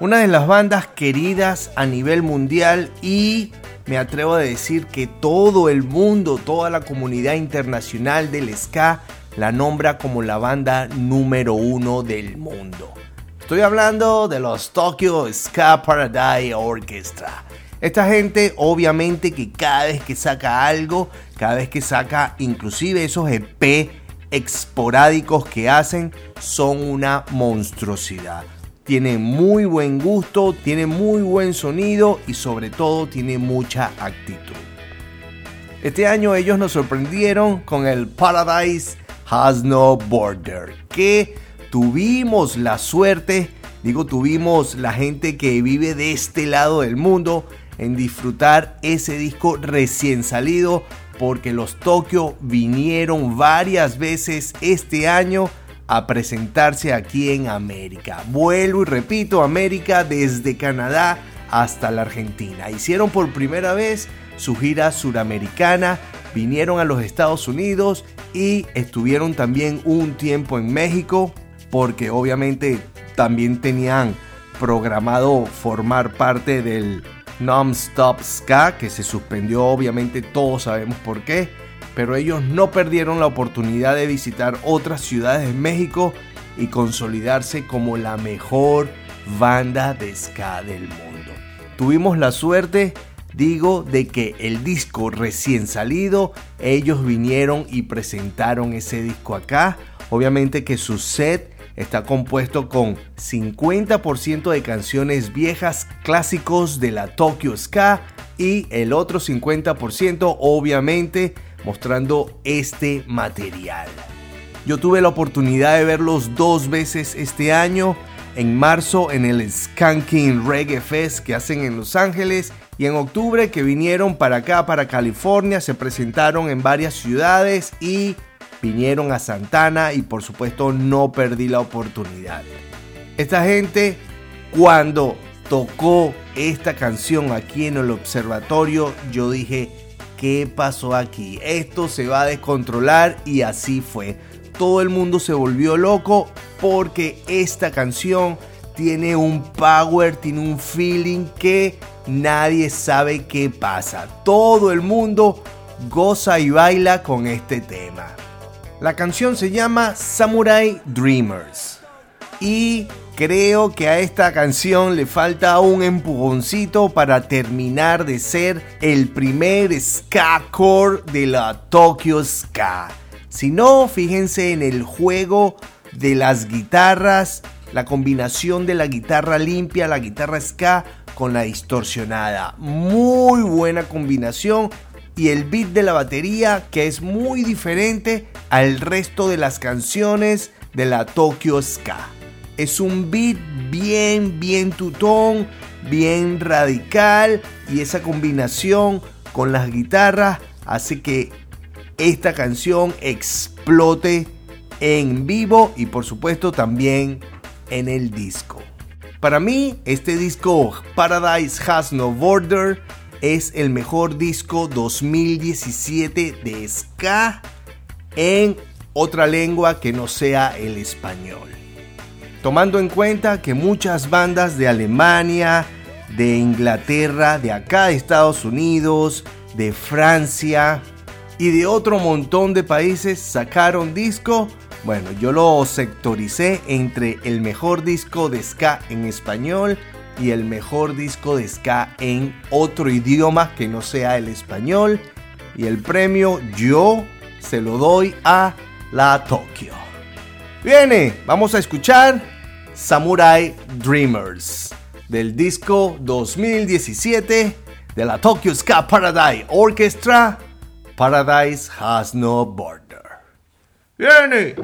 una de las bandas queridas a nivel mundial y me atrevo a decir que todo el mundo, toda la comunidad internacional del ska la nombra como la banda número uno del mundo. Estoy hablando de los Tokyo Ska Paradise Orchestra. Esta gente obviamente que cada vez que saca algo, cada vez que saca inclusive esos EP esporádicos que hacen, son una monstruosidad. Tiene muy buen gusto, tiene muy buen sonido y sobre todo tiene mucha actitud. Este año ellos nos sorprendieron con el Paradise Has No Border, que tuvimos la suerte, digo tuvimos la gente que vive de este lado del mundo, en disfrutar ese disco recién salido, porque los Tokyo vinieron varias veces este año a presentarse aquí en América. Vuelvo y repito, América desde Canadá hasta la Argentina. Hicieron por primera vez su gira suramericana, vinieron a los Estados Unidos y estuvieron también un tiempo en México porque obviamente también tenían programado formar parte del Non-Stop Ska, que se suspendió obviamente todos sabemos por qué, pero ellos no perdieron la oportunidad de visitar otras ciudades de México y consolidarse como la mejor banda de ska del mundo. Tuvimos la suerte, digo, de que el disco recién salido, ellos vinieron y presentaron ese disco acá. Obviamente que su set está compuesto con 50% de canciones viejas clásicos de la Tokyo Ska y el otro 50% obviamente mostrando este material. Yo tuve la oportunidad de verlos dos veces este año, en marzo en el Skanking Reggae Fest que hacen en Los Ángeles y en octubre que vinieron para acá, para California, se presentaron en varias ciudades y vinieron a Santana y por supuesto no perdí la oportunidad. Esta gente cuando tocó esta canción aquí en el observatorio, yo dije, ¿qué pasó aquí? Esto se va a descontrolar y así fue. Todo el mundo se volvió loco porque esta canción tiene un power, tiene un feeling que nadie sabe qué pasa. Todo el mundo goza y baila con este tema. La canción se llama Samurai Dreamers. Y creo que a esta canción le falta un empujoncito para terminar de ser el primer ska core de la Tokyo Ska. Si no, fíjense en el juego de las guitarras, la combinación de la guitarra limpia, la guitarra ska con la distorsionada. Muy buena combinación y el beat de la batería que es muy diferente al resto de las canciones de la Tokyo Ska. Es un beat bien, bien tutón, bien radical y esa combinación con las guitarras hace que esta canción explote en vivo y por supuesto también en el disco. Para mí, este disco Paradise Has No Border es el mejor disco 2017 de ska en otra lengua que no sea el español. Tomando en cuenta que muchas bandas de Alemania, de Inglaterra, de acá de Estados Unidos, de Francia y de otro montón de países sacaron disco, bueno, yo lo sectoricé entre el mejor disco de ska en español y el mejor disco de ska en otro idioma que no sea el español. Y el premio yo se lo doy a la Tokyo. Viene, vamos a escuchar Samurai Dreamers del disco 2017 de la Tokyo Ska Paradise Orchestra. Paradise has no border. Viene.